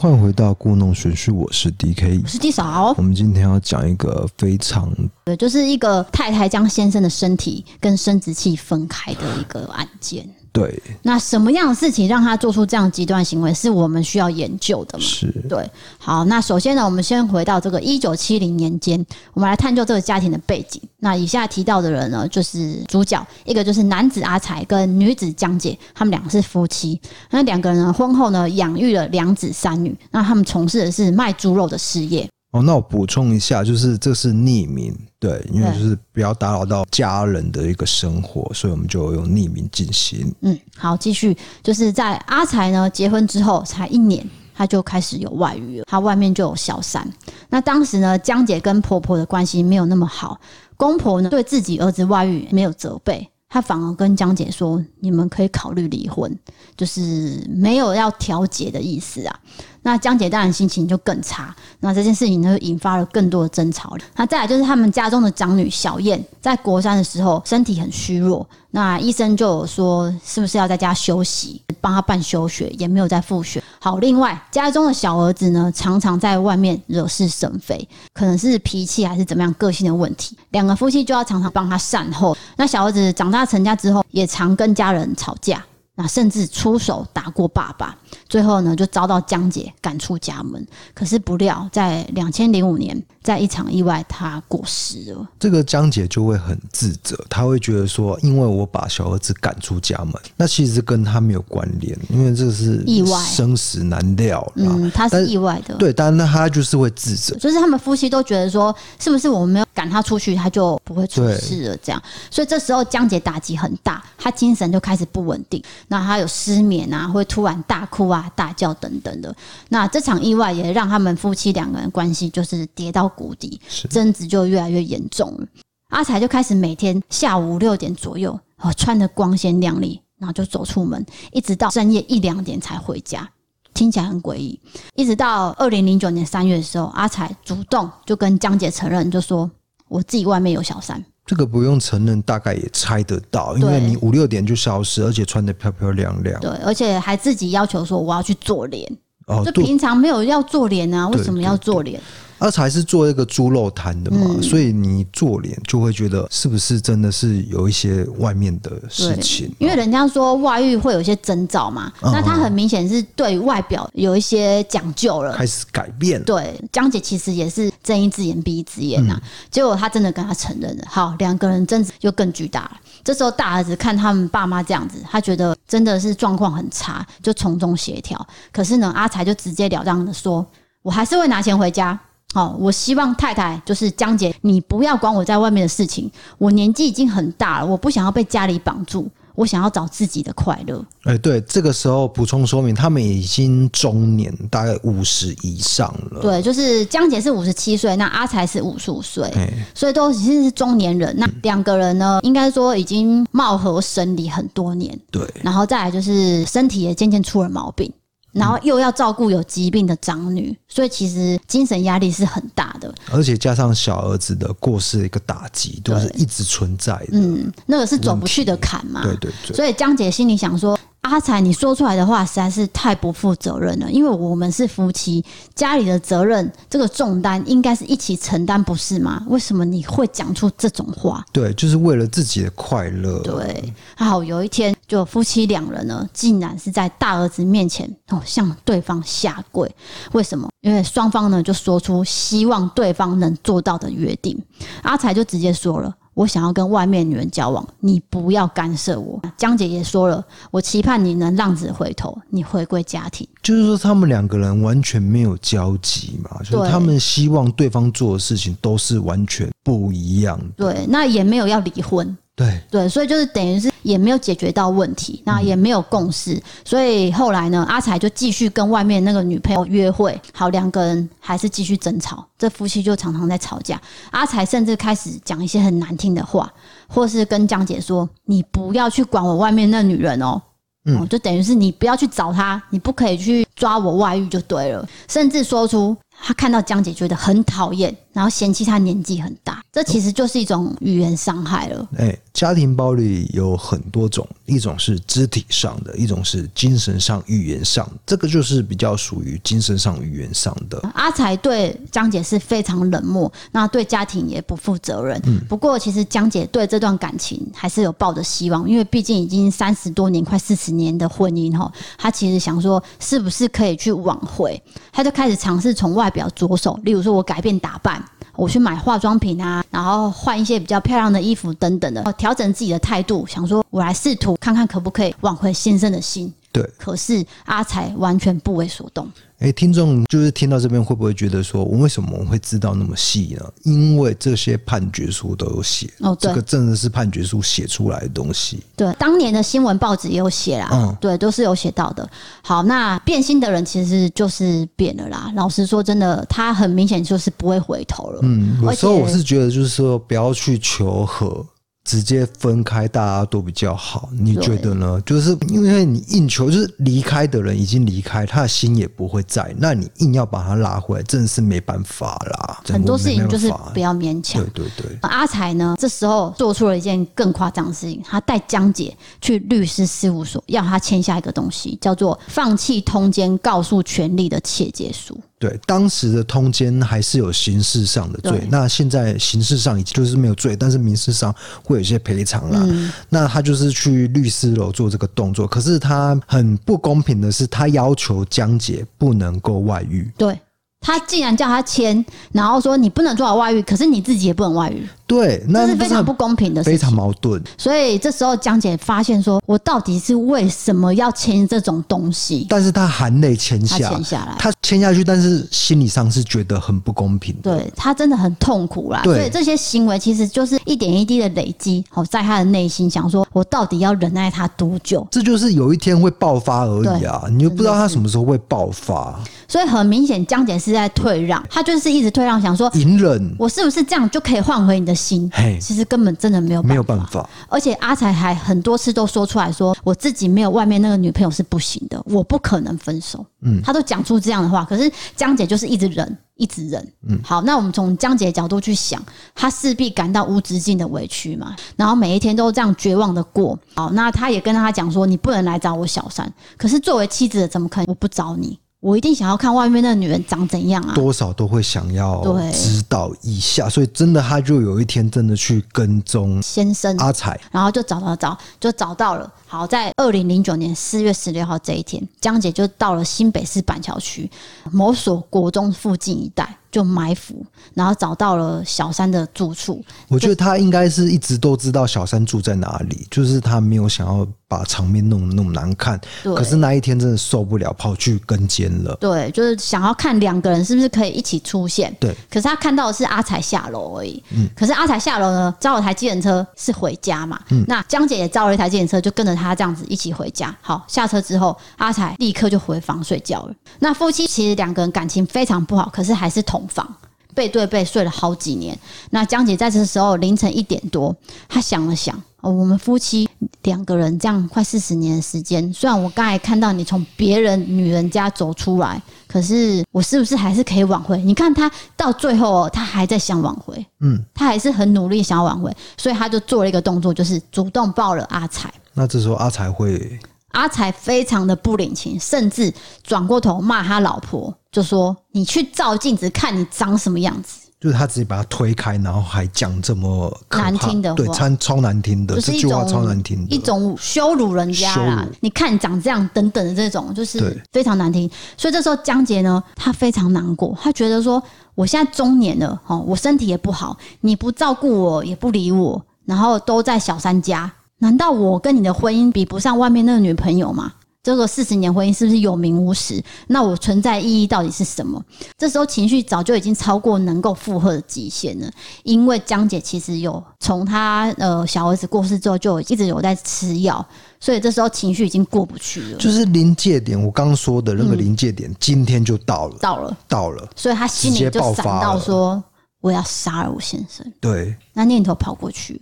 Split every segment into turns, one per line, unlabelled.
欢迎回到故弄玄虚，我是 DK，
我是 D 嫂。
我们今天要讲一个非常，
对，就是一个太太将先生的身体跟生殖器分开的一个案件。
对，
那什么样的事情让他做出这样极端行为，是我们需要研究的吗？
是，
对。好，那首先呢，我们先回到这个一九七零年间，我们来探究这个家庭的背景。那以下提到的人呢，就是主角，一个就是男子阿才跟女子江姐，他们两个是夫妻。那两个人呢，婚后呢，养育了两子三女。那他们从事的是卖猪肉的事业。
哦，那我补充一下，就是这是匿名，对，因为就是不要打扰到家人的一个生活，所以我们就用匿名进行。
嗯，好，继续，就是在阿才呢结婚之后才一年，他就开始有外遇了，他外面就有小三。那当时呢，江姐跟婆婆的关系没有那么好，公婆呢对自己儿子外遇没有责备。他反而跟江姐说：“你们可以考虑离婚，就是没有要调解的意思啊。”那江姐当然心情就更差。那这件事情呢，引发了更多的争吵了。那再来就是他们家中的长女小燕，在国三的时候身体很虚弱，那医生就有说是不是要在家休息，帮她办休学，也没有再复学。好，另外家中的小儿子呢，常常在外面惹是生非，可能是脾气还是怎么样个性的问题，两个夫妻就要常常帮他善后。那小儿子长大成家之后，也常跟家人吵架。那甚至出手打过爸爸，最后呢就遭到江姐赶出家门。可是不料，在两千零五年，在一场意外，他过世了。
这个江姐就会很自责，她会觉得说，因为我把小儿子赶出家门，那其实跟他没有关联，因为这是意外，生死难料。
嗯，他是意外的。
对，但那他就是会自责，
就是他们夫妻都觉得说，是不是我们没有赶他出去，他就不会出事了？这样，所以这时候江姐打击很大，她精神就开始不稳定。那她有失眠啊，会突然大哭啊、大叫等等的。那这场意外也让他们夫妻两个人关系就是跌到谷底，争执就越来越严重了。阿才就开始每天下午六点左右，哦，穿的光鲜亮丽，然后就走出门，一直到深夜一两点才回家，听起来很诡异。一直到二零零九年三月的时候，阿才主动就跟江姐承认，就说我自己外面有小三。
这个不用承认，大概也猜得到，因为你五六点就消失，而且穿的漂漂亮亮。
对，而且还自己要求说我要去做脸。哦，就平常没有要做脸啊，为什么要做脸？
阿才是做一个猪肉摊的嘛，嗯、所以你做脸就会觉得是不是真的是有一些外面的事情？
因为人家说外遇会有一些征兆嘛，嗯、那他很明显是对外表有一些讲究了，
开始改变。
对，江姐其实也是睁一只眼闭一只眼呐、啊，嗯、结果他真的跟他承认了。好，两个人争执就更巨大了。这时候大儿子看他们爸妈这样子，他觉得真的是状况很差，就从中协调。可是呢，阿才就直截了当的说：“我还是会拿钱回家。”哦，我希望太太就是江姐，你不要管我在外面的事情。我年纪已经很大了，我不想要被家里绑住，我想要找自己的快乐。
哎，对，这个时候补充说明，他们已经中年，大概五十以上了。
对，就是江姐是五十七岁，那阿才是五十五岁，所以都已经是中年人。那两个人呢，应该说已经貌合神离很多年。
对，
然后再来就是身体也渐渐出了毛病。然后又要照顾有疾病的长女，所以其实精神压力是很大的，
而且加上小儿子的过世的一个打击，都是一直存在的。
嗯，那个是走不去的坎嘛。
对对对。
所以江姐心里想说。阿才，你说出来的话实在是太不负责任了。因为我们是夫妻，家里的责任这个重担应该是一起承担，不是吗？为什么你会讲出这种话？
对，就是为了自己的快乐。
对，好，有一天，就夫妻两人呢，竟然是在大儿子面前哦，向对方下跪。为什么？因为双方呢，就说出希望对方能做到的约定。阿才就直接说了。我想要跟外面女人交往，你不要干涉我。江姐也说了，我期盼你能浪子回头，你回归家庭。
就是说，他们两个人完全没有交集嘛，就是他们希望对方做的事情都是完全不一样的。
对，那也没有要离婚。
对
对，所以就是等于是也没有解决到问题，那也没有共识，嗯、所以后来呢，阿才就继续跟外面那个女朋友约会，好，两个人还是继续争吵，这夫妻就常常在吵架。阿才甚至开始讲一些很难听的话，或是跟江姐说：“你不要去管我外面那女人哦。”嗯，就等于是你不要去找她，你不可以去抓我外遇就对了，甚至说出。他看到江姐觉得很讨厌，然后嫌弃她年纪很大，这其实就是一种语言伤害了。
哎，家庭暴力有很多种，一种是肢体上的，一种是精神上、语言上，这个就是比较属于精神上、语言上的。
阿财对江姐是非常冷漠，那对家庭也不负责任。嗯，不过其实江姐对这段感情还是有抱着希望，因为毕竟已经三十多年、快四十年的婚姻哈，她其实想说是不是可以去挽回，她就开始尝试从外表着手，例如说我改变打扮。我去买化妆品啊，然后换一些比较漂亮的衣服等等的，调整自己的态度，想说我来试图看看可不可以挽回先生的心。
对，
可是阿才完全不为所动。
哎，听众就是听到这边会不会觉得说，我为什么我们会知道那么细呢？因为这些判决书都有写哦，对，这个真的是判决书写出来的东西。
对，当年的新闻报纸也有写啦，嗯，对，都是有写到的。好，那变心的人其实就是变了啦。老实说，真的，他很明显就是不会回头了。
嗯，有时候我是觉得，就是说不要去求和。直接分开，大家都比较好。你觉得呢？就是因为你硬求，就是离开的人已经离开，他的心也不会在。那你硬要把他拉回来，真的是没办法啦。
很多事情就是不要勉强。
对对对。
阿才呢，这时候做出了一件更夸张的事情，他带江姐去律师事务所，要他签下一个东西，叫做放弃通奸告诉权利的切结书。
对，当时的通奸还是有刑事上的罪，那现在刑事上已经就是没有罪，但是民事上会有一些赔偿啦。嗯、那他就是去律师楼做这个动作，可是他很不公平的是，他要求江姐不能够外遇。
对，他竟然叫他签，然后说你不能做好外遇，可是你自己也不能外遇。
对，那
是非常不公平的事情，
非常矛盾。
所以这时候江姐发现说，我到底是为什么要签这种东西？
但是她含泪签下，
签下来，
她签下去，但是心理上是觉得很不公平。
对，她真的很痛苦啦。所以这些行为其实就是一点一滴的累积，好，在她的内心想说，我到底要忍耐她多久？
这就是有一天会爆发而已啊！你又不知道她什么时候会爆发。
所以很明显，江姐是在退让，她就是一直退让，想说
隐忍，
我是不是这样就可以换回你的心？其实根本真的没有
没有办法。
而且阿才还很多次都说出来说，我自己没有外面那个女朋友是不行的，我不可能分手。嗯，他都讲出这样的话，可是江姐就是一直忍，一直忍。嗯，好，那我们从江姐的角度去想，她势必感到无止境的委屈嘛，然后每一天都这样绝望的过。好，那他也跟他讲说，你不能来找我小三。可是作为妻子的，怎么可能我不找你？我一定想要看外面那个女人长怎样啊！
多少都会想要知道一下，所以真的，他就有一天真的去跟踪
先生
阿彩，
然后就找找找，就找到了。好，在二零零九年四月十六号这一天，江姐就到了新北市板桥区某所国中附近一带。就埋伏，然后找到了小三的住处。
我觉得他应该是一直都知道小三住在哪里，就是他没有想要把场面弄得那么难看。对。可是那一天真的受不了，跑去跟监了。
对，就是想要看两个人是不是可以一起出现。
对。
可是他看到的是阿才下楼而已。嗯。可是阿才下楼呢，招了台计程车是回家嘛？嗯。那江姐也招了一台计程车，就跟着他这样子一起回家。好，下车之后，阿才立刻就回房睡觉了。那夫妻其实两个人感情非常不好，可是还是同。房背对背睡了好几年。那江姐在这时候凌晨一点多，她想了想，哦，我们夫妻两个人这样快四十年的时间，虽然我刚才看到你从别人女人家走出来，可是我是不是还是可以挽回？你看他到最后哦，他还在想挽回，嗯，他还是很努力想要挽回，所以他就做了一个动作，就是主动抱了阿财。
那这时候阿才会？
阿才非常的不领情，甚至转过头骂他老婆，就说：“你去照镜子看你长什么样子。”
就是他直接把他推开，然后还讲这么
难听的话，
对，超超难听的，这句话超难听的，
一种羞辱人家啦。你看你长这样，等等的这种，就是非常难听。所以这时候江杰呢，他非常难过，他觉得说：“我现在中年了，哦，我身体也不好，你不照顾我，也不理我，然后都在小三家。”难道我跟你的婚姻比不上外面那个女朋友吗？这个四十年婚姻是不是有名无实？那我存在意义到底是什么？这时候情绪早就已经超过能够负荷的极限了。因为江姐其实有从她呃小儿子过世之后就一直有在吃药，所以这时候情绪已经过不去了。
就是临界点，我刚刚说的那个临界点，今天就到了，
到了，
到了。
所以她心里就闪到说：“我要杀了我先生。”
对，
那念头跑过去。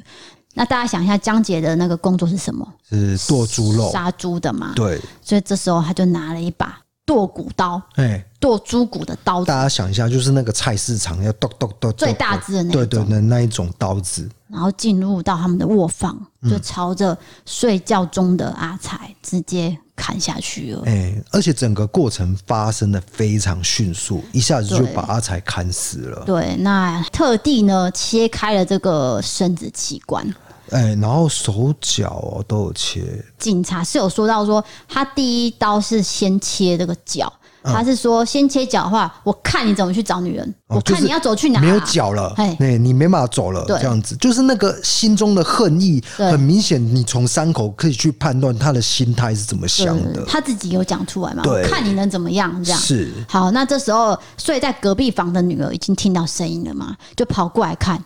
那大家想一下，江姐的那个工作是什么？
是剁猪肉、
杀猪的嘛？
对。
所以这时候他就拿了一把剁骨刀，哎，剁猪骨的刀子。
大家想一下，就是那个菜市场要剁剁剁
最大只的那种，
对对的，那一种刀子。
然后进入到他们的卧房，就朝着睡觉中的阿才直接砍下去了。
哎，而且整个过程发生的非常迅速，一下子就把阿才砍死了。
对，那特地呢切开了这个生殖器官。
哎，然后手脚哦都有切。
警察是有说到说，他第一刀是先切这个脚，他是说先切脚的话，我看你怎么去找女人，我看你要走去哪，
没有脚了，哎，你没办法走了，这样子就是那个心中的恨意很明显，你从伤口可以去判断他的心态是怎么想的。
他自己有讲出来嘛？我看你能怎么样？这样
是
好。那这时候睡在隔壁房的女儿已经听到声音了嘛？就跑过来看，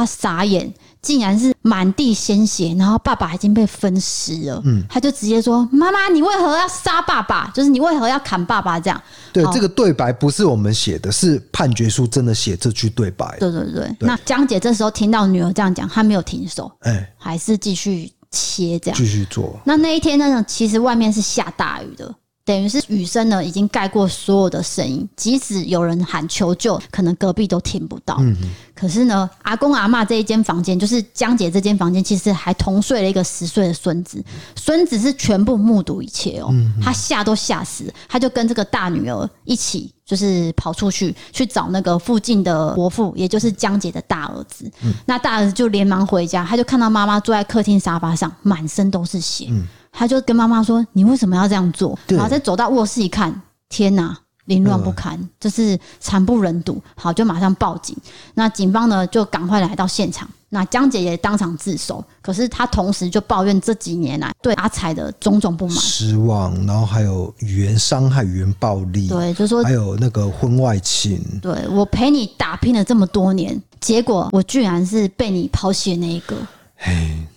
她傻眼。竟然是满地鲜血，然后爸爸已经被分尸了。嗯，他就直接说：“妈妈，你为何要杀爸爸？就是你为何要砍爸爸？”这样。
对，这个对白不是我们写的，是判决书真的写这句对白。
对对对。对那江姐这时候听到女儿这样讲，她没有停手，哎，还是继续切这样，
继续做。
那那一天呢，其实外面是下大雨的。等于是雨声呢，已经盖过所有的声音，即使有人喊求救，可能隔壁都听不到。嗯嗯。可是呢，阿公阿妈这一间房间，就是江姐这间房间，其实还同睡了一个十岁的孙子。孙子是全部目睹一切哦，他吓都吓死，他就跟这个大女儿一起，就是跑出去去找那个附近的伯父，也就是江姐的大儿子。那大儿子就连忙回家，他就看到妈妈坐在客厅沙发上，满身都是血。他就跟妈妈说：“你为什么要这样做？”然后再走到卧室一看，天哪，凌乱不堪，就是惨不忍睹。好，就马上报警。那警方呢，就赶快来到现场。那江姐也当场自首，可是她同时就抱怨这几年来对阿彩的种种不满、
失望，然后还有语言伤害、语言暴力，
对，就说
还有那个婚外情。
对，我陪你打拼了这么多年，结果我居然是被你抛弃的那一个。
嘿，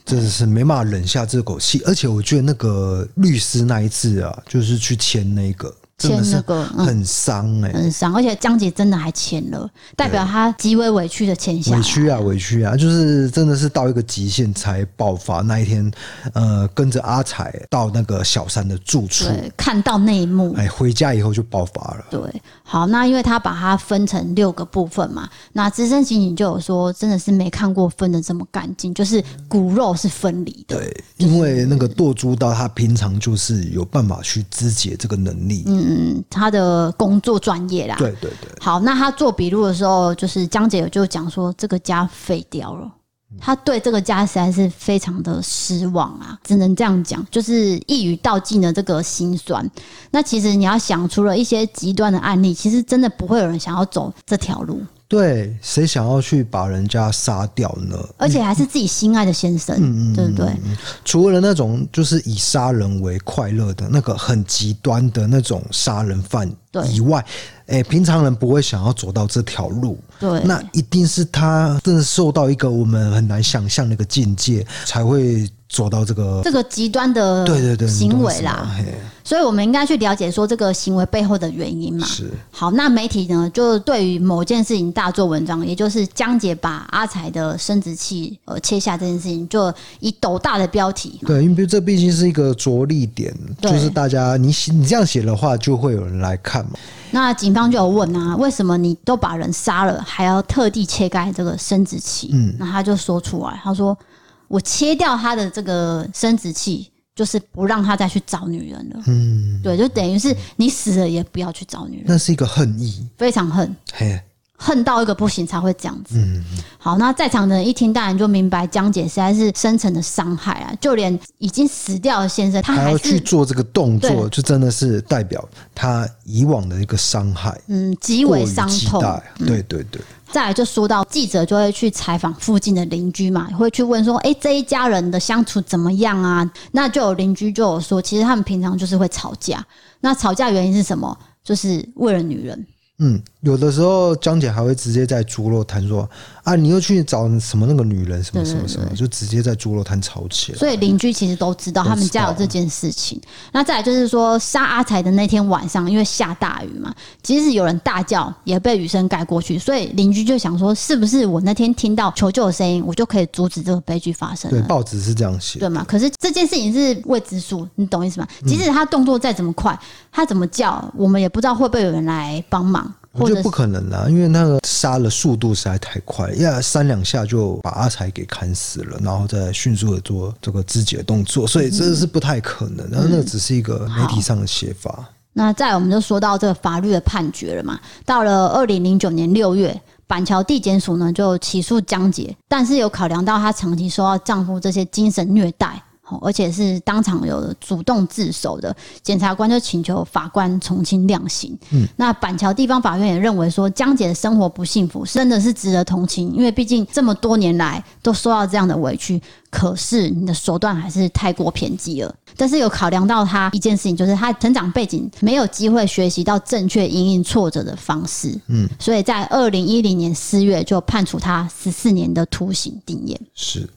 真的是没办法忍下这口气，而且我觉得那个律师那一次啊，就是去签那个。签那个很伤哎，
很伤，而且江姐真的还签了，代表她极为委屈的签下。
委屈啊，委屈啊，就是真的是到一个极限才爆发。那一天，呃，跟着阿彩到那个小三的住处，
对，看到那一幕，
哎，回家以后就爆发了。
对，好，那因为他把它分成六个部分嘛，那资深刑警就有说，真的是没看过分的这么干净，就是骨肉是分离的。
对，因为那个剁猪刀，他平常就是有办法去肢解这个能力。嗯。
嗯，他的工作专业啦。
对对对。
好，那他做笔录的时候，就是江姐就讲说，这个家废掉了。他对这个家实在是非常的失望啊，只能这样讲，就是一语道尽了这个心酸。那其实你要想，除了一些极端的案例，其实真的不会有人想要走这条路。
对，谁想要去把人家杀掉呢？
而且还是自己心爱的先生，嗯、对不对？
除了那种就是以杀人为快乐的那个很极端的那种杀人犯以外，哎对，平常人不会想要走到这条路。对，那一定是他真的受到一个我们很难想象的一个境界，才会。走到这个
这个极端的对对对行为啦，所以我们应该去了解说这个行为背后的原因嘛。是好，那媒体呢就对于某件事情大做文章，也就是江姐把阿才的生殖器呃切下这件事情，就以斗大的标题。
对，因为这毕竟是一个着力点，对就是大家你你这样写的话，就会有人来看嘛。
那警方就有问啊，为什么你都把人杀了，还要特地切开这个生殖器？嗯，那他就说出来，他说。我切掉他的这个生殖器，就是不让他再去找女人了。嗯，对，就等于是你死了也不要去找女人。
那是一个恨意，
非常恨，嘿，恨到一个不行才会这样子。嗯，好，那在场的人一听，当然就明白江姐实在是深层的伤害啊。就连已经死掉的先生，他还，还要
去做这个动作，就真的是代表他以往的一个伤害。
嗯，极为伤痛。
对对对。
再来就说到记者就会去采访附近的邻居嘛，会去问说，哎，这一家人的相处怎么样啊？那就有邻居就有说，其实他们平常就是会吵架。那吵架原因是什么？就是为了女人。
嗯，有的时候江姐还会直接在猪肉摊说：“啊，你又去找什么那个女人，什么什么什么，就直接在猪肉摊吵起来。”
所以邻居其实都知道他们家有这件事情。那再来就是说，杀阿才的那天晚上，因为下大雨嘛，即使有人大叫，也被雨声盖过去，所以邻居就想说，是不是我那天听到求救的声音，我就可以阻止这个悲剧发生？
对，报纸是这样写，
对吗？可是这件事情是未知数，你懂意思吗？即使他动作再怎么快，他怎么叫，我们也不知道会不会有人来帮忙。
我觉得不可能啦，因为那个杀的速度实在太快，呀，三两下就把阿才给砍死了，然后再迅速的做这个肢解的动作，所以这是不太可能。然后那个只是一个媒体上的写法。嗯、
那再我们就说到这个法律的判决了嘛。到了二零零九年六月，板桥地检署呢就起诉江姐，但是有考量到她长期受到丈夫这些精神虐待。而且是当场有主动自首的，检察官就请求法官从轻量刑。嗯，那板桥地方法院也认为说，江姐的生活不幸福，真的是值得同情，因为毕竟这么多年来都受到这样的委屈，可是你的手段还是太过偏激了。但是有考量到他一件事情，就是他成长背景没有机会学习到正确因应挫折的方式。嗯，所以在二零一零年四月就判处他十四年的徒刑定谳。
是。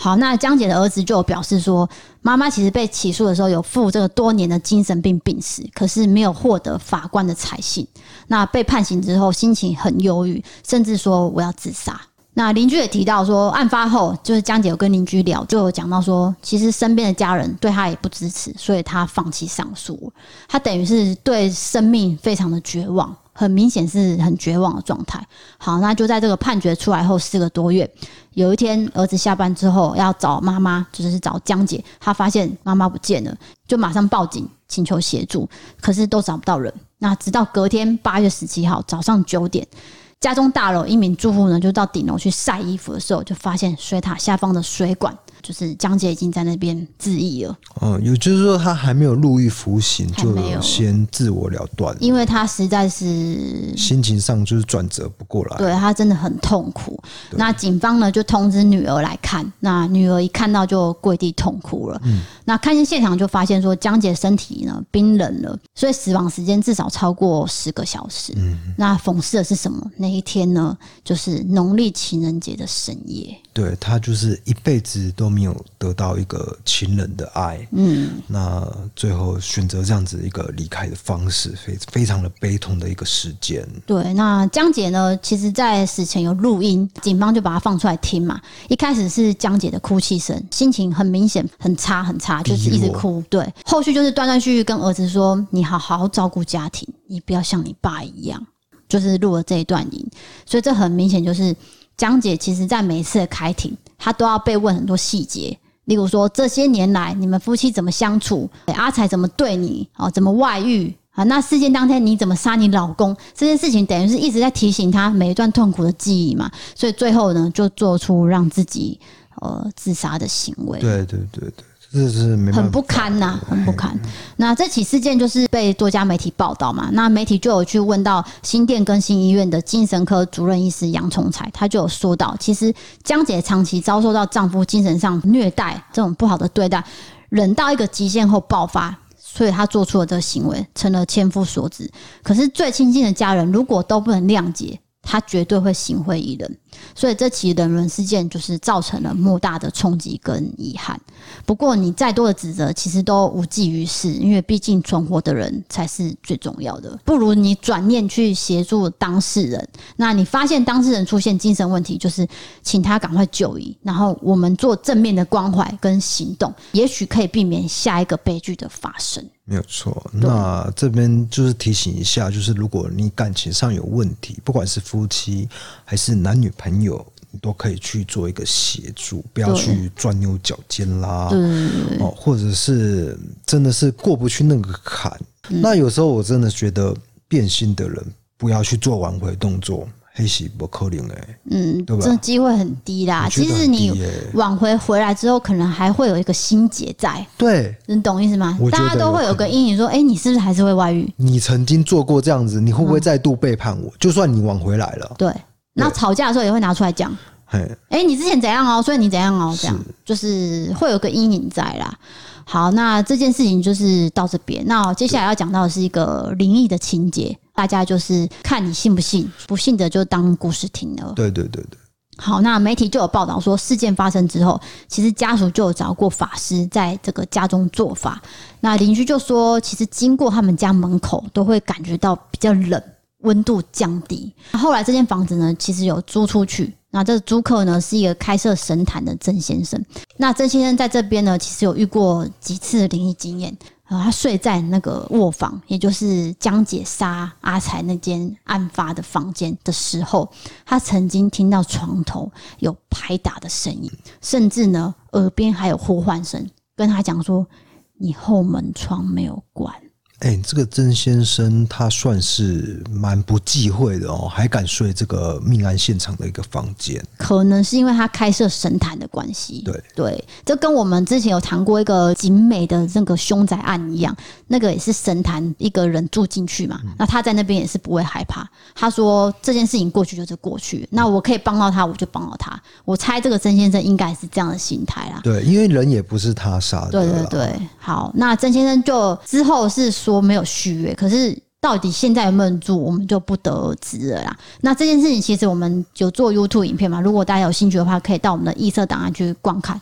好，那江姐的儿子就有表示说，妈妈其实被起诉的时候有负这个多年的精神病病史，可是没有获得法官的采信。那被判刑之后，心情很忧郁，甚至说我要自杀。那邻居也提到说，案发后就是江姐有跟邻居聊，就有讲到说，其实身边的家人对他也不支持，所以他放弃上诉。他等于是对生命非常的绝望。很明显是很绝望的状态。好，那就在这个判决出来后四个多月，有一天儿子下班之后要找妈妈，就是找江姐，他发现妈妈不见了，就马上报警请求协助，可是都找不到人。那直到隔天八月十七号早上九点，家中大楼一名住户呢就到顶楼去晒衣服的时候，就发现水塔下方的水管。就是江姐已经在那边自缢了。嗯，
也就是说他还没有入狱服刑，就先自我了断。
因为他实在是
心情上就是转折不过来，
对他真的很痛苦。那警方呢就通知女儿来看，那女儿一看到就跪地痛哭了。嗯，那看见现场就发现说江姐身体呢冰冷了，所以死亡时间至少超过十个小时。嗯，那讽刺的是什么？那一天呢就是农历情人节的深夜。
对他就是一辈子都没有得到一个情人的爱，嗯，那最后选择这样子一个离开的方式，非非常的悲痛的一个事件。
对，那江姐呢，其实在死前有录音，警方就把它放出来听嘛。一开始是江姐的哭泣声，心情很明显很差很差，就是一直哭。对，后续就是断断续续跟儿子说：“你好好照顾家庭，你不要像你爸一样。”就是录了这一段音，所以这很明显就是。江姐其实，在每一次的开庭，她都要被问很多细节，例如说这些年来你们夫妻怎么相处，阿才怎么对你，哦，怎么外遇啊？那事件当天你怎么杀你老公？这件事情等于是一直在提醒她每一段痛苦的记忆嘛。所以最后呢，就做出让自己呃自杀的行为。
对对对对。这是
很不堪呐、很不堪。那这起事件就是被多家媒体报道嘛，那媒体就有去问到新店更新医院的精神科主任医师杨崇才，他就有说到，其实江姐长期遭受到丈夫精神上虐待这种不好的对待，忍到一个极限后爆发，所以她做出了这个行为，成了千夫所指。可是最亲近的家人如果都不能谅解，他绝对会心灰意冷。所以这起人伦事件就是造成了莫大的冲击跟遗憾。不过你再多的指责，其实都无济于事，因为毕竟存活的人才是最重要的。不如你转念去协助当事人。那你发现当事人出现精神问题，就是请他赶快就医，然后我们做正面的关怀跟行动，也许可以避免下一个悲剧的发生。
没有错。那这边就是提醒一下，就是如果你感情上有问题，不管是夫妻还是男女朋友，你都可以去做一个协助，不要去钻牛角尖啦。哦，或者是真的是过不去那个坎，嗯、那有时候我真的觉得变心的人不要去做挽回动作。还是不可能的，嗯，对吧？
这机会很低啦。其实你挽回回来之后，可能还会有一个心结在。对，你懂意思吗？大家都会有个阴影，说：“哎，你是不是还是会外遇？
你曾经做过这样子，你会不会再度背叛我？就算你挽回来了，
对，那吵架的时候也会拿出来讲。哎、欸，你之前怎样哦？所以你怎样哦？这样就是会有个阴影在啦。好，那这件事情就是到这边。那接下来要讲到的是一个灵异的情节，大家就是看你信不信，不信的就当故事听了。
对对对对。
好，那媒体就有报道说，事件发生之后，其实家属就有找过法师在这个家中做法。那邻居就说，其实经过他们家门口，都会感觉到比较冷，温度降低。后来这间房子呢，其实有租出去。那这个租客呢，是一个开设神坛的曾先生。那曾先生在这边呢，其实有遇过几次灵异经验。他睡在那个卧房，也就是江姐杀阿财那间案发的房间的时候，他曾经听到床头有拍打的声音，甚至呢，耳边还有呼唤声，跟他讲说：“你后门窗没有关。”
哎、欸，这个曾先生他算是蛮不忌讳的哦，还敢睡这个命案现场的一个房间，
可能是因为他开设神坛的关系。
对
对，这跟我们之前有谈过一个景美的那个凶宅案一样，那个也是神坛一个人住进去嘛，那他在那边也是不会害怕。他说这件事情过去就是过去，那我可以帮到他，我就帮到他。我猜这个曾先生应该是这样的心态啦。
对，因为人也不是他杀的。
对对对，好，那曾先生就之后是。说没有续约，可是到底现在有没有人住，我们就不得而知了啦。那这件事情其实我们有做 YouTube 影片嘛，如果大家有兴趣的话，可以到我们的异色档案去观看。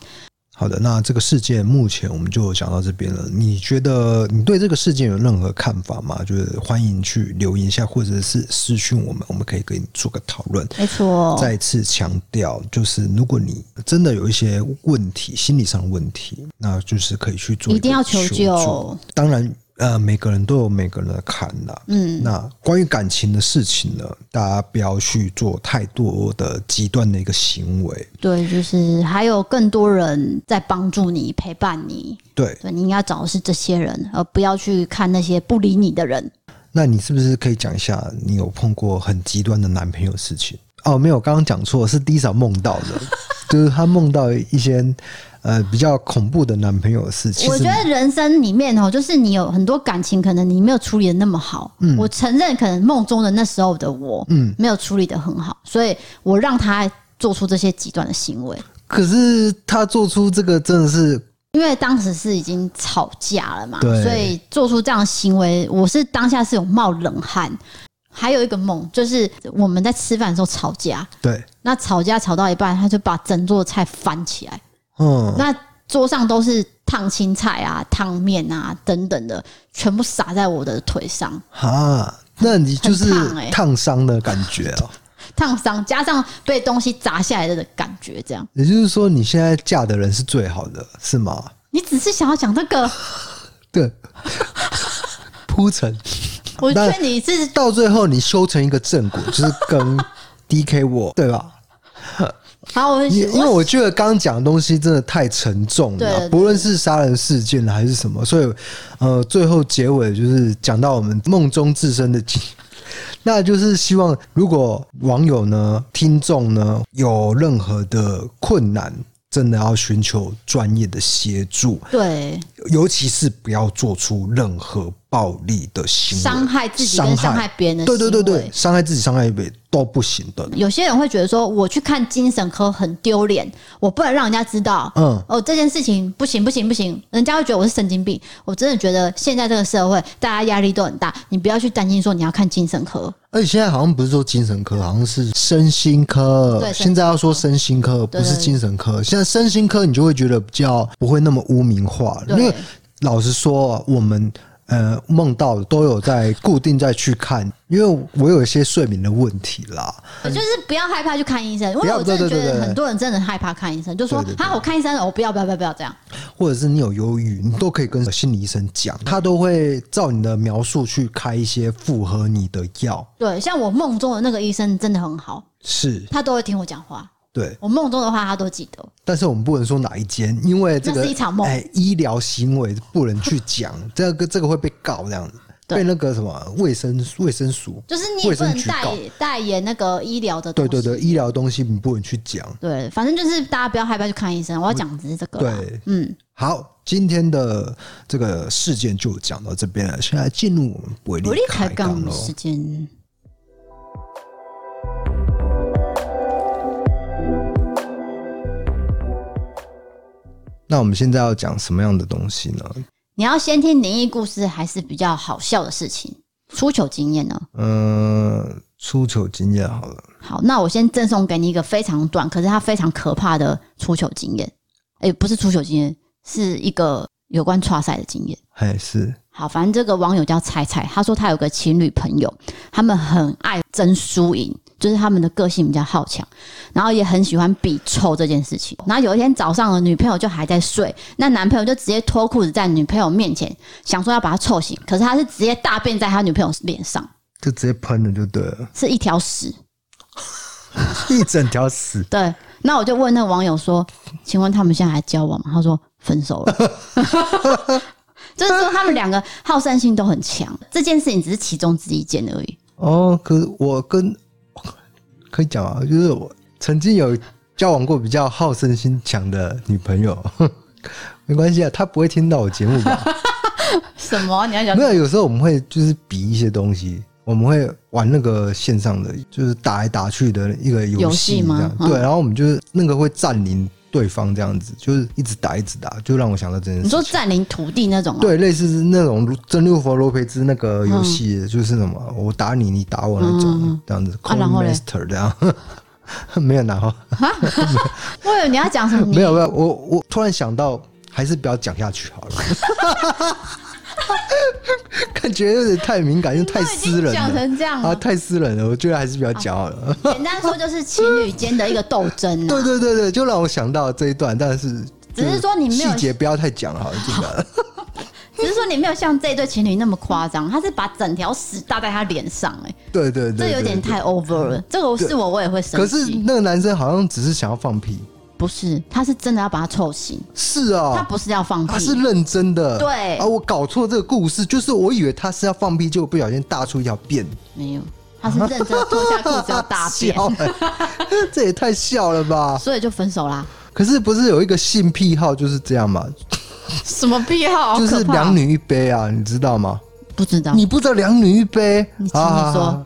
好的，那这个事件目前我们就讲到这边了。你觉得你对这个事件有任何看法吗？就是欢迎去留言一下，或者是私讯我们，我们可以给你做个讨论。
没错，
再次强调，就是如果你真的有一些问题，心理上的问题，那就是可以去做，
一定要求救。
当然。呃，每个人都有每个人的坎呐。嗯，那关于感情的事情呢，大家不要去做太多的极端的一个行为。
对，就是还有更多人在帮助你、陪伴你。
对，
对，你应该找的是这些人，而不要去看那些不理你的人。
那你是不是可以讲一下，你有碰过很极端的男朋友事情？哦，没有，刚刚讲错，是 Lisa 梦到的，就是她梦到一些。呃，比较恐怖的男朋友的事情。
我觉得人生里面哦，就是你有很多感情，可能你没有处理的那么好。嗯，我承认，可能梦中的那时候的我，嗯，没有处理的很好，所以我让他做出这些极端的行为。
可是他做出这个真的是，
因为当时是已经吵架了嘛，对，所以做出这样的行为，我是当下是有冒冷汗。还有一个梦，就是我们在吃饭的时候吵架，
对，
那吵架吵到一半，他就把整桌菜翻起来。
嗯，
那桌上都是烫青菜啊、烫面啊等等的，全部洒在我的腿上。
哈，那你就是烫伤的感觉哦，
烫伤加上被东西砸下来的感觉，这样。
也就是说，你现在嫁的人是最好的，是吗？
你只是想要讲这个，
对，铺陈。
我劝你是
到最后你修成一个正果，就是跟 DK 我，对吧？
好，我
因为我觉得刚刚讲的东西真的太沉重了，不论是杀人事件还是什么，所以呃，最后结尾就是讲到我们梦中自身的经，那就是希望如果网友呢、听众呢有任何的困难，真的要寻求专业的协助，
对，
尤其是不要做出任何暴力的行为，
伤害自己跟伤害别人的，
对对对对，伤害自己、伤害别人。都不行的。
有些人会觉得说，我去看精神科很丢脸，我不能让人家知道。嗯，哦，这件事情不行不行不行，人家会觉得我是神经病。我真的觉得现在这个社会，大家压力都很大，你不要去担心说你要看精神科。
而且现在好像不是说精神科，好像是身心科。对，现在要说身心科，不是精神科。现在身心科你就会觉得比较不会那么污名化，因为老实说，我们。呃，梦到的都有在固定再去看，因为我有一些睡眠的问题啦。
就是不要害怕去看医生，因为我真的觉得很多人真的害怕看医生，就说啊，我看医生了，我不要不要不要不要这样。
或者是你有忧郁，你都可以跟心理医生讲，他都会照你的描述去开一些符合你的药。
对，像我梦中的那个医生真的很好，
是
他都会听我讲话。
对，我
梦中的话，他都记得。
但是我们不能说哪一间，因为这个
是一场梦。
哎，医疗行为不能去讲，这个这个会被告这样子，被那个什么卫生卫生署，
就是你也不能代代言那个医疗的。
对对对，医疗东西你不能去讲。
对，反正就是大家不要害怕去看医生。我要讲的只是这个。
对，
嗯，
好，今天的这个事件就讲到这边了。现在进入我们不会离开杠的时那我们现在要讲什么样的东西呢？
你要先听灵异故事，还是比较好笑的事情？出糗经验呢？
嗯，出糗经验好了。
好，那我先赠送给你一个非常短，可是它非常可怕的出糗经验。哎、欸，不是出糗经验，是一个有关剉赛的经验。
还是
好，反正这个网友叫菜菜，他说他有个情侣朋友，他们很爱争输赢。就是他们的个性比较好强，然后也很喜欢比臭这件事情。然后有一天早上，女朋友就还在睡，那男朋友就直接脱裤子在女朋友面前，想说要把她臭醒，可是他是直接大便在他女朋友脸上，
就直接喷了，就对了，
是一条屎，
一整条屎。
对，那我就问那个网友说：“请问他们现在还交往吗？”他说：“分手了。”就是说他们两个好胜心都很强，这件事情只是其中之一件而已。
哦，可是我跟。可以讲啊，就是我曾经有交往过比较好胜心强的女朋友，没关系啊，她不会听到我节目吧？
什么？你要讲？
没有，有时候我们会就是比一些东西，我们会玩那个线上的，就是打来打去的一个游戏吗？对，然后我们就是那个会占领。对方这样子就是一直打一直打，就让我想到这件事。你
说占领土地那种、啊？
对，类似是那种真六佛罗培兹那个游戏，嗯、就是什么我打你，你打我那种、嗯、这样子。
啊、然后
Master 这样，没有然后。
我以为你要讲什么？
没有没有，我我突然想到，还是不要讲下去好了。感觉有点太敏感，又太私人了。讲成这样啊，太私人了。我觉得还是比较骄傲了。
简单说就是情侣间的一个斗争、啊。
对对对对，就让我想到这一段，但是
只是说你没有
细节不要太讲好了，这个。
只是说你没有像这对情侣那么夸张，他是把整条屎搭在他脸上、欸，哎，
对对对，
这有点太 over 了。这个是我，我也会生气。
可是那个男生好像只是想要放屁。
不是，他是真的要把他臭醒。
是啊，
他不是要放屁，
他是认真的。
对
啊，我搞错这个故事，就是我以为他是要放屁，结果不小心大出一条便。
没有，他是认真的脱下裤子要大便。
这也太笑了吧！
所以就分手啦。
可是不是有一个性癖好就是这样吗？
什么癖好？
就是两女一杯啊，你知道吗？
不知道。
你不知道两女一杯？
你请你说。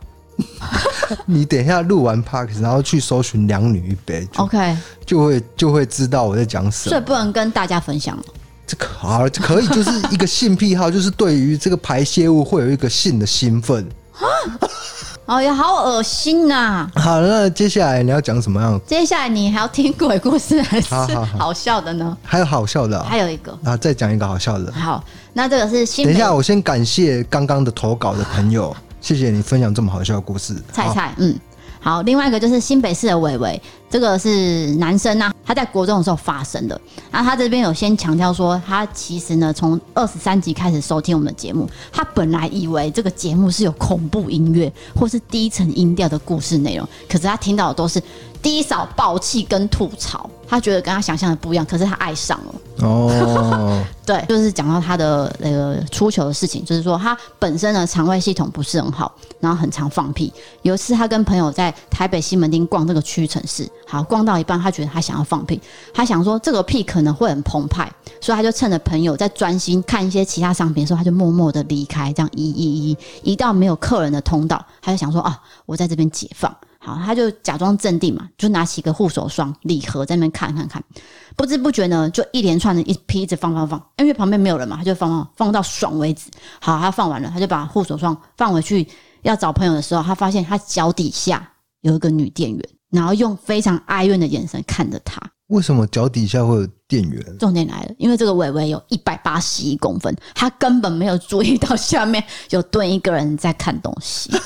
你等一下录完 Parks，然后去搜寻“两女一杯 ”，OK，就会就会知道我在讲什么。
所以不能跟大家分享。
这个好可以，就是一个性癖好，就是对于这个排泄物会有一个性的兴奋。
哦呀，好恶心呐、啊！
好，那接下来你要讲什么样？
接下来你还要听鬼故事还是好笑的呢？
还有好笑的、啊，
还有一个
啊，再讲一个好笑的。
好，那这个是新。
等一下，我先感谢刚刚的投稿的朋友。谢谢你分享这么好笑的故事，
菜菜，嗯，好，另外一个就是新北市的伟伟，这个是男生呐、啊，他在国中的时候发生的，那他这边有先强调说，他其实呢从二十三集开始收听我们的节目，他本来以为这个节目是有恐怖音乐或是低沉音调的故事内容，可是他听到的都是。低扫暴气跟吐槽，他觉得跟他想象的不一样，可是他爱上了。哦，对，就是讲到他的那个出糗的事情，就是说他本身的肠胃系统不是很好，然后很常放屁。有一次他跟朋友在台北西门町逛这个屈臣氏，好，逛到一半，他觉得他想要放屁，他想说这个屁可能会很澎湃，所以他就趁着朋友在专心看一些其他商品的时候，他就默默的离开，这样移移移移到没有客人的通道，他就想说啊，我在这边解放。好，他就假装镇定嘛，就拿起一个护手霜礼盒在那边看看看，不知不觉呢，就一连串的一批一直放放放，因为旁边没有人嘛，他就放放放到爽为止。好，他放完了，他就把护手霜放回去，要找朋友的时候，他发现他脚底下有一个女店员，然后用非常哀怨的眼神看着他。
为什么脚底下会有店员？重
点来了，因为这个伟伟有一百八十一公分，他根本没有注意到下面有蹲一个人在看东西。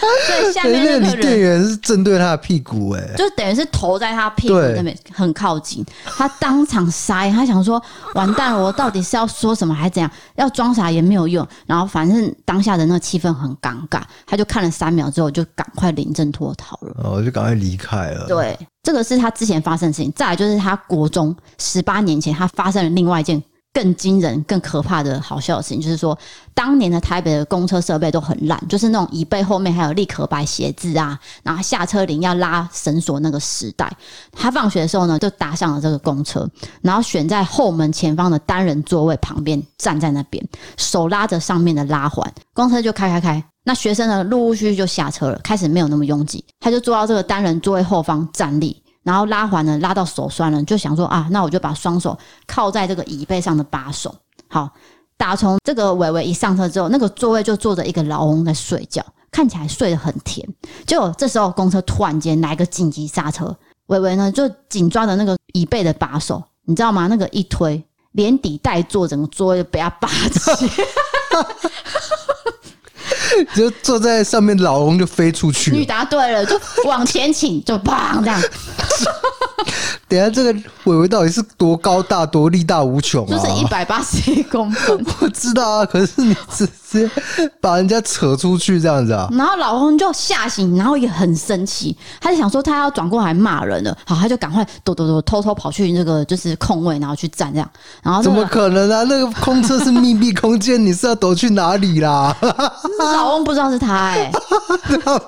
对，下面那个
女店员是正对他的屁股，哎，
就等于是头在他屁股那边很靠近，他当场傻眼，他想说完蛋了，我到底是要说什么还是怎样？要装傻也没有用，然后反正当下的那个气氛很尴尬，他就看了三秒之后就赶快临阵脱逃了，
哦，就赶快离开了。
对，这个是他之前发生的事情，再来就是他国中十八年前他发生了另外一件。更惊人、更可怕的好笑的事情，就是说，当年的台北的公车设备都很烂，就是那种椅背后面还有立可白鞋子啊，然后下车铃要拉绳索那个时代。他放学的时候呢，就搭上了这个公车，然后选在后门前方的单人座位旁边站在那边，手拉着上面的拉环，公车就开开开。那学生呢，陆陆续续就下车了，开始没有那么拥挤，他就坐到这个单人座位后方站立。然后拉环呢拉到手酸了，就想说啊，那我就把双手靠在这个椅背上的把手。好，打从这个伟伟一上车之后，那个座位就坐着一个老翁在睡觉，看起来睡得很甜。结果这时候公车突然间来个紧急刹车，伟伟呢就紧抓着那个椅背的把手，你知道吗？那个一推，连底带座，整个座位就被他拔起。
就坐在上面，老翁就飞出去。
你答对了，就往前倾，就砰这样。
等下，这个伟伟到底是多高大、多力大无穷啊？
就是一百八十一公分。
我知道啊，可是你直接把人家扯出去这样子啊？
然后老翁就吓醒，然后也很生气，他就想说他要转过来骂人了。好，他就赶快躲躲躲，偷偷跑去那个就是空位，然后去站这样。然后、那个、
怎么可能啊？那个空车是密闭空间，你是要躲去哪里啦？
老翁不知道是他哎、欸，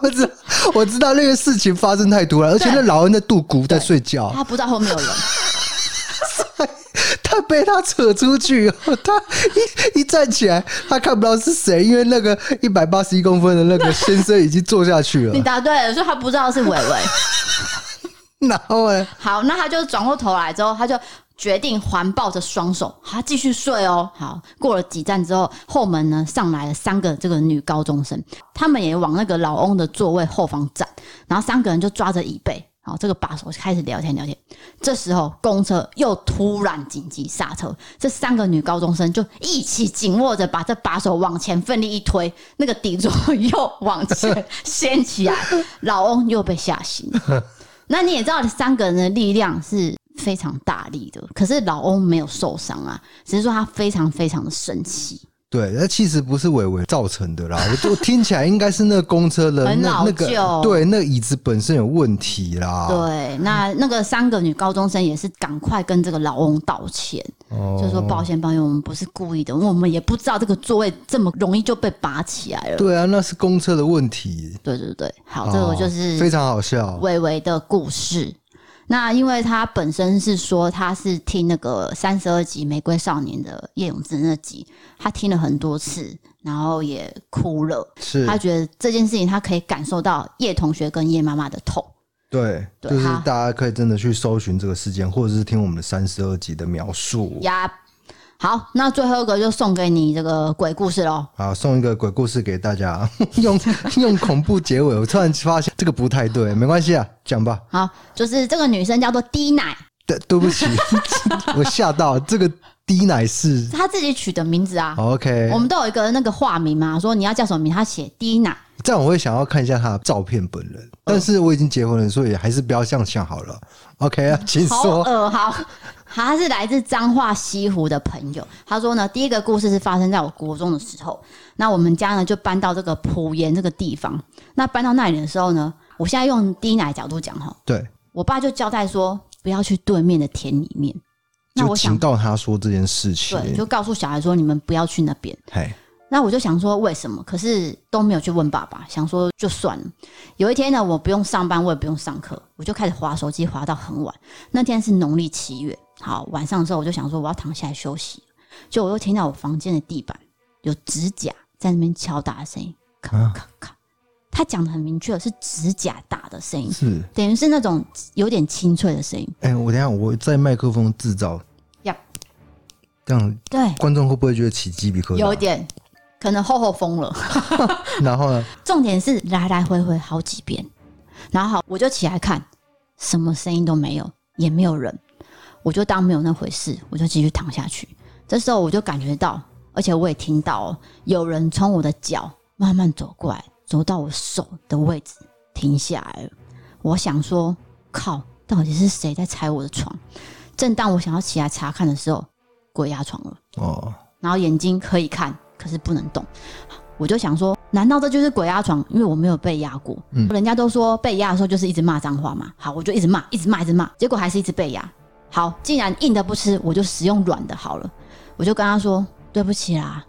不知道，我知道那个事情发生太多了，而且那老翁在度骨在睡觉，
他不知道后面有人，
他被他扯出去，他一一站起来，他看不到是谁，因为那个一百八十一公分的那个先生已经坐下去了。
你答对了，所以他不知道是伟伟。
然后呢？
好，那他就转过头来之后，他就。决定环抱着双手，他继续睡哦。好，过了几站之后，后门呢上来了三个这个女高中生，他们也往那个老翁的座位后方站，然后三个人就抓着椅背，好，这个把手开始聊天聊天。这时候公车又突然紧急刹车，这三个女高中生就一起紧握着，把这把手往前奋力一推，那个底座又往前 掀起来，老翁又被吓醒。那你也知道，三个人的力量是。非常大力的，可是老翁没有受伤啊，只是说他非常非常的生气。
对，那其实不是伟伟造成的啦，我我听起来应该是那个公车的 那那个对，那椅子本身有问题啦。
对，那那个三个女高中生也是赶快跟这个老翁道歉，哦、就说抱歉抱歉，我们不是故意的，我们也不知道这个座位这么容易就被拔起来了。
对啊，那是公车的问题。
对对对，好，这个就是
非常好笑，
伟伟的故事。那因为他本身是说他是听那个三十二集《玫瑰少年》的叶永志那集，他听了很多次，然后也哭了。是，他觉得这件事情他可以感受到叶同学跟叶妈妈的痛。
对，对就是大家可以真的去搜寻这个事件，或者是听我们的三十二集的描述。
呀。好，那最后一个就送给你这个鬼故事喽。
好，送一个鬼故事给大家，用用恐怖结尾。我突然发现这个不太对，没关系啊，讲吧。
好，就是这个女生叫做滴奶。
对，对不起，我吓到。这个滴奶是
她自己取的名字啊。
OK，
我们都有一个那个化名嘛，说你要叫什么名，她写滴奶。
这样我会想要看一下她的照片本人，但是我已经结婚了，所以还是不要这样想好了。OK 啊，请说。
好恶，好。他是来自彰化西湖的朋友。他说呢，第一个故事是发生在我国中的时候。那我们家呢就搬到这个埔盐这个地方。那搬到那里的时候呢，我现在用低奶角度讲哈。
对。
我爸就交代说，不要去对面的田里面。那我想
就警告他说这件事情。
对，就告诉小孩说，你们不要去那边。
嘿。
那我就想说为什么？可是都没有去问爸爸，想说就算了。有一天呢，我不用上班，我也不用上课，我就开始划手机，划到很晚。那天是农历七月。好，晚上的时候我就想说我要躺下来休息，就我又听到我房间的地板有指甲在那边敲打的声音，咔咔咔。他讲的很明确，是指甲打的声音，是等于是那种有点清脆的声音。
哎、欸，我等一下我在麦克风制造，
呀，
这样对观众会不会觉得起鸡皮疙瘩？
有点，可能后后疯了。
然后呢？
重点是来来回回好几遍，然后好我就起来看，什么声音都没有，也没有人。我就当没有那回事，我就继续躺下去。这时候我就感觉到，而且我也听到、喔、有人从我的脚慢慢走过来，走到我手的位置停下来了。我想说，靠，到底是谁在踩我的床？正当我想要起来查看的时候，鬼压床了。哦。然后眼睛可以看，可是不能动。我就想说，难道这就是鬼压床？因为我没有被压过。嗯。人家都说被压的时候就是一直骂脏话嘛。好，我就一直骂，一直骂，一直骂，结果还是一直被压。好，既然硬的不吃，我就使用软的好了。我就跟他说：“对不起啦，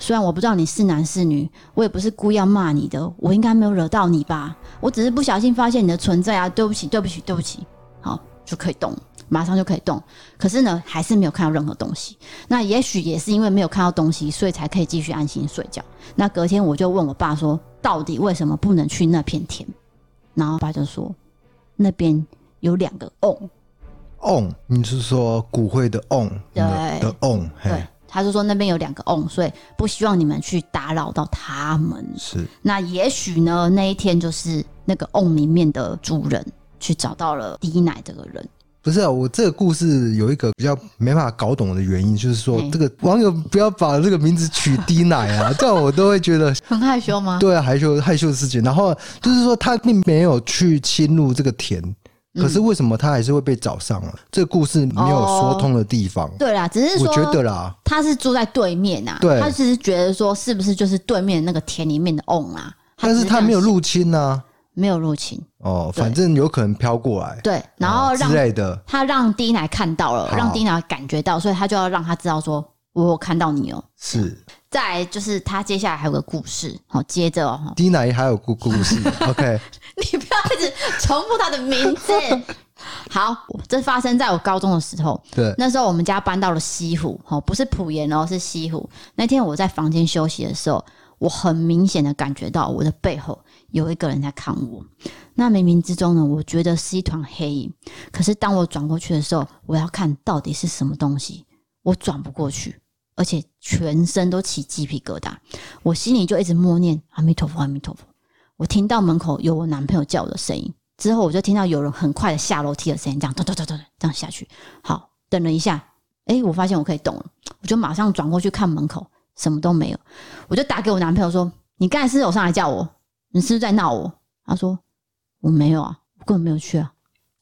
虽然我不知道你是男是女，我也不是故意要骂你的，我应该没有惹到你吧？我只是不小心发现你的存在啊，对不起，对不起，对不起。”好，就可以动，马上就可以动。可是呢，还是没有看到任何东西。那也许也是因为没有看到东西，所以才可以继续安心睡觉。那隔天我就问我爸说：“到底为什么不能去那片田？”然后爸就说：“那边。”有两个瓮。
瓮，你是说骨灰的瓮？
对
的瓮。
对，他就说那边有两个瓮，所以不希望你们去打扰到他们。
是。那
也许呢，那一天就是那个瓮里面的主人去找到了滴奶这个人。
不是啊，我这个故事有一个比较没办法搞懂的原因，就是说这个网友不要把这个名字取低奶啊，这样我都会觉得
很害羞吗？
对啊，害羞害羞的事情。然后就是说他并没有去侵入这个田，可是为什么他还是会被找上了？嗯、这个故事没有说通的地方。
对啦，只是说
我觉得啦，
他是住在对面啊，
对，
他只是觉得说是不是就是对面那个田里面的瓮啊？
但是他没有入侵呢、啊。
没有入侵
哦，反正有可能飘过来。
对，然
后之类的，
他让丁奶看到了，
好
让滴奶感觉到，所以他就要让他知道说，我有看到你哦。
是。
再就是他接下来还有个故事，好，接着哦，
滴奶还有个故事，OK。
你不要一直重复他的名字。好，这发生在我高中的时候。
对，
那时候我们家搬到了西湖，哦，不是浦沿哦，是西湖。那天我在房间休息的时候，我很明显的感觉到我的背后。有一个人在看我，那冥冥之中呢，我觉得是一团黑影。可是当我转过去的时候，我要看到底是什么东西，我转不过去，而且全身都起鸡皮疙瘩。我心里就一直默念阿弥陀佛，阿弥陀佛。我听到门口有我男朋友叫我的声音，之后我就听到有人很快的下楼梯的声音，这样咚咚咚咚这样下去。好，等了一下，哎，我发现我可以动了，我就马上转过去看门口，什么都没有。我就打给我男朋友说：“你刚才是有上来叫我？”你是不是在闹我？他说我没有啊，我根本没有去啊。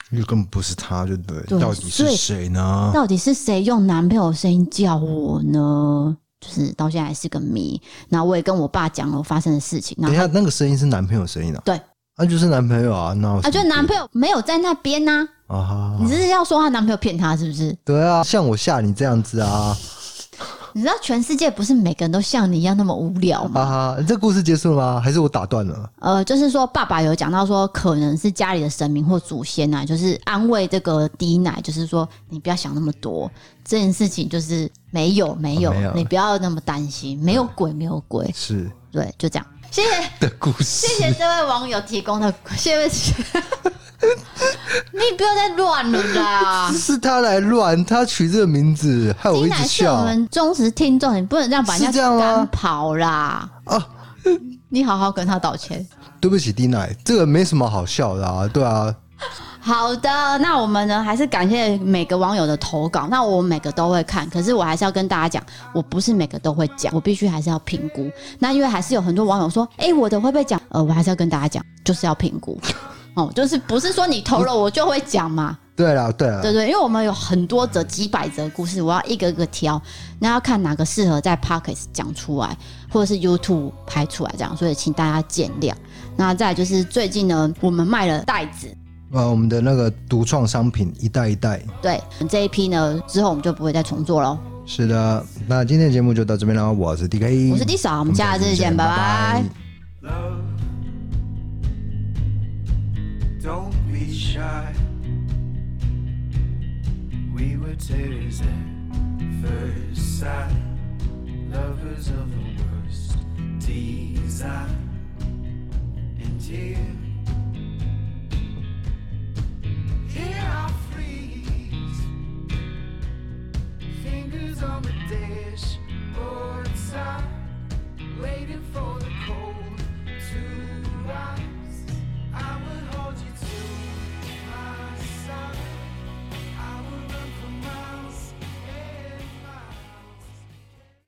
你根本不是他，就对。
对，
到底是谁呢？
到底是谁用男朋友的声音叫我呢？就是到现在还是个谜。那我也跟我爸讲了我发生的事情。
等一下，那个声音是男朋友声音啊？
对，
那、啊、就是男朋友啊。那啊，
就男朋友没有在那边呢、啊。啊，你这是要说她男朋友骗她是不是？
对啊，像我吓你这样子啊。
你知道全世界不是每个人都像你一样那么无聊吗？
啊，这故事结束了吗？还是我打断了？
呃，就是说爸爸有讲到说，可能是家里的神明或祖先啊，就是安慰这个低奶，就是说你不要想那么多，这件事情就是没有没有，啊、没有你不要那么担心，没有鬼没有鬼，
是
对，就这样。谢谢
的故事，
谢谢这位网友提供的，谢谢。你不要再乱了啦！
是他来乱，他取这个名字，害我一直笑。
是我们忠实听众，你不能这样把人家赶跑啦！啊，你好好跟他道歉。
对不起，滴奶，这个没什么好笑的啊，对啊。
好的，那我们呢，还是感谢每个网友的投稿。那我每个都会看，可是我还是要跟大家讲，我不是每个都会讲，我必须还是要评估。那因为还是有很多网友说，哎，我的会不会讲？呃，我还是要跟大家讲，就是要评估。哦，就是不是说你投了我就会讲嘛？
对了，对了，
对对，因为我们有很多则几百则故事，我要一个一个挑，那要看哪个适合在 Podcast 讲出来，或者是 YouTube 拍出来这样，所以请大家见谅。那再来就是最近呢，我们卖了袋子，
呃，我们的那个独创商品一袋一袋，
对，这一批呢之后我们就不会再重做喽。
是的，那今天的节目就到这边了，我是 DK，
我是 D 嫂，我们下次见，拜拜。拜拜 don't be shy. We were tears at first sight, lovers of the worst design. And here, here I freeze, fingers on the dashboard
side, waiting for the cold to rise. I would hold you.